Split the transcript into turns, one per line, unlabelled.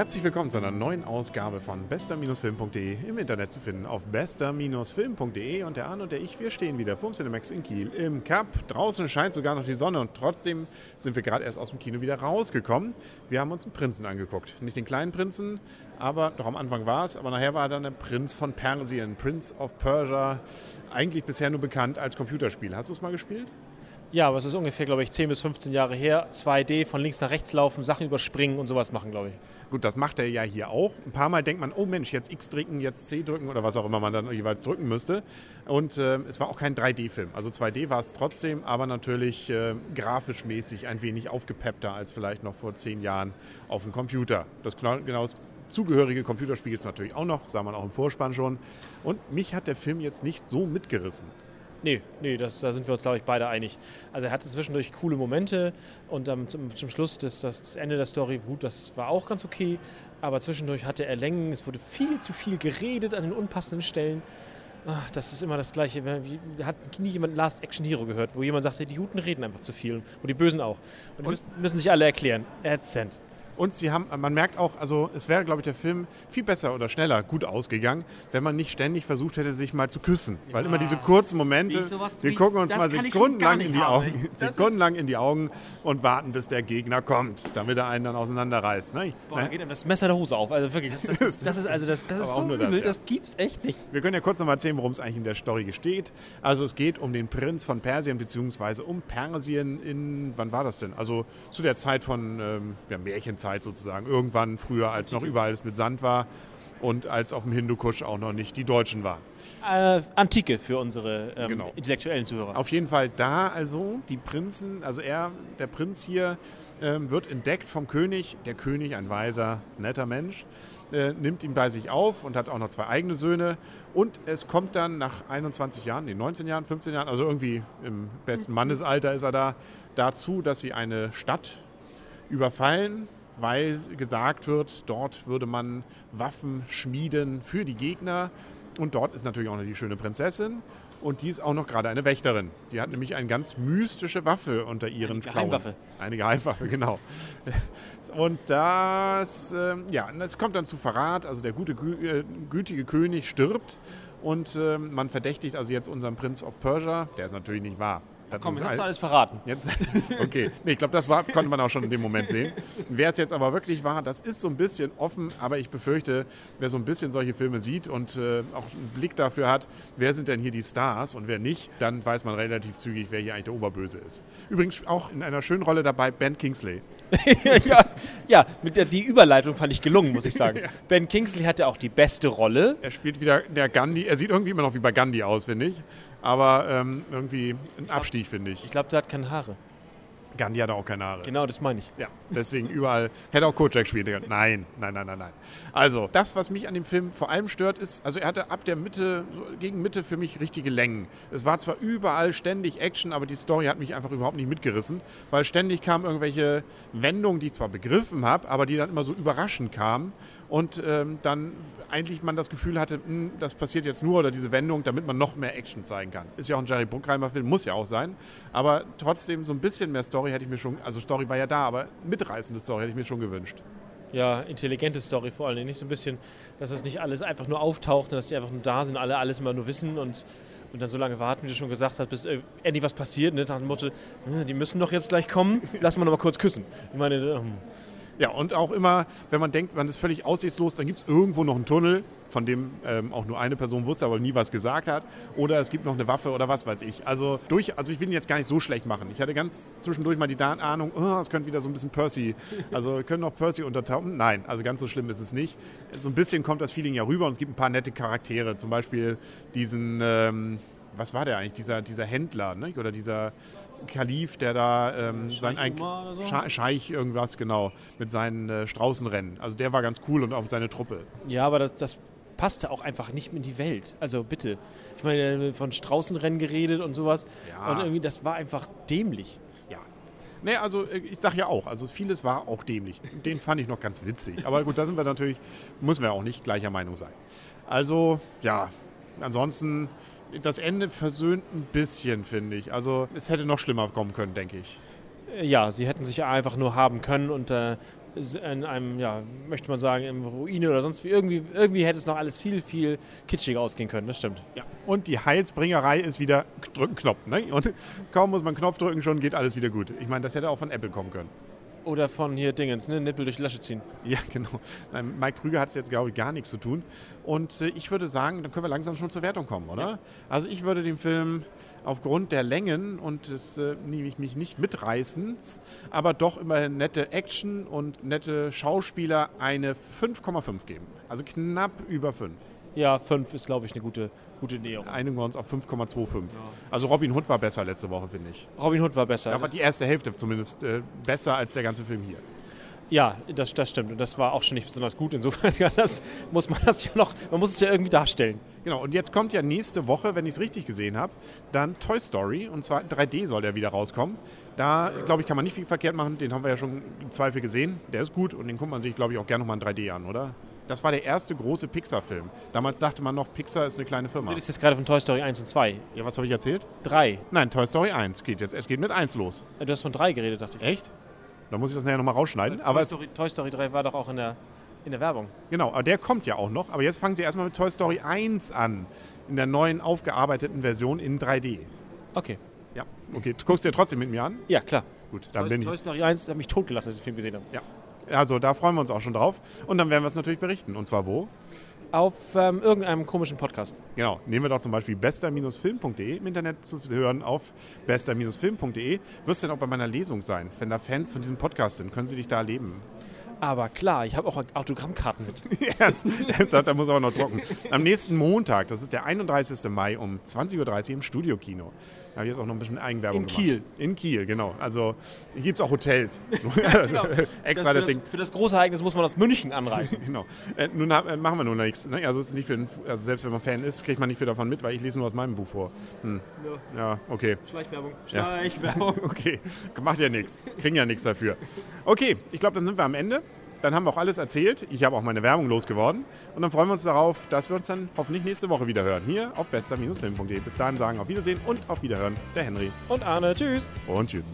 Herzlich willkommen zu einer neuen Ausgabe von bester-film.de im Internet zu finden auf bester-film.de und der Arne und der ich, wir stehen wieder vorm Cinemax in Kiel im Cup. Draußen scheint sogar noch die Sonne und trotzdem sind wir gerade erst aus dem Kino wieder rausgekommen. Wir haben uns einen Prinzen angeguckt. Nicht den kleinen Prinzen, aber doch am Anfang war es, aber nachher war dann der Prinz von Persien, Prince of Persia, eigentlich bisher nur bekannt als Computerspiel. Hast du es mal gespielt?
Ja, aber ist ungefähr, glaube ich, 10 bis 15 Jahre her. 2D, von links nach rechts laufen, Sachen überspringen und sowas machen, glaube ich.
Gut, das macht er ja hier auch. Ein paar Mal denkt man, oh Mensch, jetzt X drücken, jetzt C drücken oder was auch immer man dann jeweils drücken müsste. Und äh, es war auch kein 3D-Film. Also 2D war es trotzdem, aber natürlich äh, grafisch mäßig ein wenig aufgepeppter als vielleicht noch vor zehn Jahren auf dem Computer. Das genau das zugehörige Computerspiel es natürlich auch noch, sah man auch im Vorspann schon. Und mich hat der Film jetzt nicht so mitgerissen.
Nee, nee, das, da sind wir uns, glaube ich, beide einig. Also er hatte zwischendurch coole Momente und ähm, zum, zum, Schluss das, das Ende der Story, gut, das war auch ganz okay, aber zwischendurch hatte er Längen, es wurde viel zu viel geredet an den unpassenden Stellen. Ach, das ist immer das Gleiche. Hat nie jemand Last Action Hero gehört, wo jemand sagte, die Guten reden einfach zu viel und die Bösen auch. Und die müssen, müssen sich alle erklären. Ätzend.
Und sie haben, man merkt auch, also es wäre, glaube ich, der Film viel besser oder schneller gut ausgegangen, wenn man nicht ständig versucht hätte, sich mal zu küssen. Ja. Weil immer diese kurzen Momente, sowas, wir gucken uns mal sekundenlang in die Augen, sekundenlang in die Augen und warten, bis der Gegner kommt, damit er einen dann auseinanderreißt. Ne?
Boah, da geht ihm das Messer der Hose auf. Also wirklich, das, das, das ist also das, das ist so übel, das, ja. das gibt's echt nicht.
Wir können ja kurz nochmal erzählen, worum es eigentlich in der Story steht. Also es geht um den Prinz von Persien, beziehungsweise um Persien in, wann war das denn? Also zu der Zeit von ähm, ja, Märchenzeit sozusagen. Irgendwann früher, als noch überall mit Sand war und als auf dem Hindukusch auch noch nicht die Deutschen waren.
Äh, Antike für unsere ähm, genau. intellektuellen Zuhörer.
Auf jeden Fall da also die Prinzen, also er, der Prinz hier, ähm, wird entdeckt vom König. Der König, ein weiser, netter Mensch, äh, nimmt ihn bei sich auf und hat auch noch zwei eigene Söhne. Und es kommt dann nach 21 Jahren, nee, 19 Jahren, 15 Jahren, also irgendwie im besten Mannesalter ist er da, dazu, dass sie eine Stadt überfallen weil gesagt wird, dort würde man Waffen schmieden für die Gegner. Und dort ist natürlich auch noch die schöne Prinzessin. Und die ist auch noch gerade eine Wächterin. Die hat nämlich eine ganz mystische Waffe unter ihren
eine Geheimwaffe.
Klauen. Eine Geheimwaffe, genau. Und das, äh, ja, es kommt dann zu Verrat. Also der gute, äh, gütige König stirbt. Und äh, man verdächtigt also jetzt unseren Prinz of Persia. Der ist natürlich nicht wahr.
Das Komm, jetzt hast du alles verraten.
Jetzt, okay, nee, ich glaube, das war, konnte man auch schon in dem Moment sehen. Wer es jetzt aber wirklich war, das ist so ein bisschen offen, aber ich befürchte, wer so ein bisschen solche Filme sieht und äh, auch einen Blick dafür hat, wer sind denn hier die Stars und wer nicht, dann weiß man relativ zügig, wer hier eigentlich der Oberböse ist. Übrigens auch in einer schönen Rolle dabei Ben Kingsley.
ja, ja, mit der, die Überleitung fand ich gelungen, muss ich sagen. ja. Ben Kingsley hatte auch die beste Rolle.
Er spielt wieder der Gandhi, er sieht irgendwie immer noch wie bei Gandhi aus, finde ich aber ähm, irgendwie ein Abstieg, finde ich.
Ich glaube, der hat keine Haare.
Gandhi hat auch keine Haare.
Genau, das meine ich.
Ja, deswegen überall. Hätte auch Kojak spielen können. Nein, nein, nein, nein, nein. Also, das, was mich an dem Film vor allem stört, ist, also er hatte ab der Mitte, gegen Mitte für mich richtige Längen. Es war zwar überall ständig Action, aber die Story hat mich einfach überhaupt nicht mitgerissen, weil ständig kamen irgendwelche Wendungen, die ich zwar begriffen habe, aber die dann immer so überraschend kamen und ähm, dann eigentlich man das Gefühl hatte, mh, hm, das passiert jetzt nur oder diese Wendung, damit man noch mehr Action zeigen kann. Ist ja auch ein Jerry Bruckheimer Film, muss ja auch sein, aber trotzdem so ein bisschen mehr Story hätte ich mir schon, also Story war ja da, aber mitreißende Story hätte ich mir schon gewünscht.
Ja, intelligente Story vor allem. Nicht so ein bisschen, dass das nicht alles einfach nur auftaucht, dass die einfach nur da sind, alle alles immer nur wissen und, und dann so lange warten, wie du schon gesagt hast, bis äh, endlich was passiert. Ne? Nach dem Motto, hm, die müssen doch jetzt gleich kommen, lass mal noch mal kurz küssen. Ich meine, ähm,
ja, und auch immer, wenn man denkt, man ist völlig aussichtslos, dann gibt es irgendwo noch einen Tunnel, von dem ähm, auch nur eine Person wusste, aber nie was gesagt hat. Oder es gibt noch eine Waffe oder was weiß ich. Also, durch, also ich will ihn jetzt gar nicht so schlecht machen. Ich hatte ganz zwischendurch mal die Ahnung, oh, es könnte wieder so ein bisschen Percy, also können noch Percy untertauchen. Nein, also ganz so schlimm ist es nicht. So ein bisschen kommt das Feeling ja rüber und es gibt ein paar nette Charaktere. Zum Beispiel diesen, ähm, was war der eigentlich, dieser, dieser Händler ne? oder dieser Kalif, der da ähm, sein so? Scheich irgendwas, genau, mit seinen äh, Straußenrennen. Also der war ganz cool und auch seine Truppe.
Ja, aber das, das passte auch einfach nicht in die Welt. Also bitte. Ich meine, von Straußenrennen geredet und sowas. Ja. Und irgendwie, das war einfach dämlich.
Ja. Nee, also äh, ich sag ja auch, also vieles war auch dämlich. Den fand ich noch ganz witzig. Aber gut, da sind wir natürlich, müssen wir auch nicht gleicher Meinung sein. Also, ja, ansonsten das Ende versöhnt ein bisschen, finde ich. Also es hätte noch schlimmer kommen können, denke ich.
Ja, sie hätten sich einfach nur haben können und äh, in einem, ja, möchte man sagen, im Ruine oder sonst wie. Irgendwie, irgendwie hätte es noch alles viel, viel kitschiger ausgehen können, das stimmt.
Ja. Und die Heilsbringerei ist wieder drücken Knopf. Ne? Und kaum muss man Knopf drücken, schon geht alles wieder gut. Ich meine, das hätte auch von Apple kommen können.
Oder von hier Dingens, ne? Nippel durch die Lasche ziehen.
Ja, genau. Nein, Mike Krüger hat es jetzt, glaube ich, gar nichts zu tun. Und äh, ich würde sagen, dann können wir langsam schon zur Wertung kommen, oder?
Ja.
Also ich würde dem Film aufgrund der Längen und des äh, mich mich nicht mitreißens, aber doch immerhin nette Action und nette Schauspieler eine 5,5 geben. Also knapp über 5.
Ja, 5 ist, glaube ich, eine gute, gute Näherung.
Einigen wir uns auf 5,25. Also Robin Hood war besser letzte Woche, finde ich.
Robin Hood war besser. Das-
die erste Hälfte zumindest äh, besser als der ganze Film hier.
Ja, das, das stimmt. Und das war auch schon nicht besonders gut. Insofern ja, das muss man das ja noch, man muss es ja irgendwie darstellen.
Genau, und jetzt kommt ja nächste Woche, wenn ich es richtig gesehen habe, dann Toy Story. Und zwar in 3D soll der wieder rauskommen. Da, glaube ich, kann man nicht viel verkehrt machen. Den haben wir ja schon im Zweifel gesehen. Der ist gut und den guckt man sich, glaube ich, auch gerne nochmal in 3D an, oder? Das war der erste große Pixar-Film. Damals dachte man noch, Pixar ist eine kleine Firma.
Du redest jetzt gerade von Toy Story 1 und 2.
Ja, was habe ich erzählt?
3.
Nein, Toy Story 1 geht jetzt. Es geht mit 1 los.
Du hast von 3 geredet, dachte ich.
Echt? Da muss ich das nachher nochmal rausschneiden. Aber
Toy, Story, Toy Story 3 war doch auch in der, in der Werbung.
genau, aber der kommt ja auch noch. Aber jetzt fangen sie erstmal mit Toy Story 1 an. In der neuen, aufgearbeiteten Version in 3D.
Okay.
Ja, okay. Du guckst dir trotzdem mit mir an?
Ja, klar.
Gut, dann
Toy,
bin ich.
Toy Story 1 hat mich totgelacht, als ich den Film gesehen habe.
Ja. Also da freuen wir uns auch schon drauf. Und dann werden wir es natürlich berichten. Und zwar wo?
Auf ähm, irgendeinem komischen Podcast.
Genau. Nehmen wir doch zum Beispiel bester-film.de im Internet zu hören auf bester-film.de. Wirst du denn auch bei meiner Lesung sein? Wenn da Fans von diesem Podcast sind, können sie dich da erleben.
Aber klar, ich habe auch Autogrammkarten mit.
Ernst, ernsthaft, da muss aber noch trocken. Am nächsten Montag, das ist der 31. Mai um 20.30 Uhr im Studiokino. Da habe ich jetzt auch noch ein bisschen Eigenwerbung
In
gemacht.
Kiel.
In Kiel, genau. Also hier gibt es auch Hotels. also, extra
das, für,
deswegen.
das, für das große Ereignis muss man aus München anreisen.
Genau. Äh, nun äh, machen wir nun nichts. Ne? Also, es ist nicht für den, also selbst wenn man Fan ist, kriegt man nicht viel davon mit, weil ich lese nur aus meinem Buch vor. Hm. Ja, okay.
Schleichwerbung.
Ja.
Schleichwerbung.
Okay, macht ja nichts. Kriegen ja nichts dafür. Okay, ich glaube, dann sind wir am Ende. Dann haben wir auch alles erzählt. Ich habe auch meine Werbung losgeworden. Und dann freuen wir uns darauf, dass wir uns dann hoffentlich nächste Woche wieder hören. Hier auf bester-film.de. Bis dahin sagen auf Wiedersehen und auf Wiederhören. Der Henry.
Und Arne, tschüss.
Und tschüss.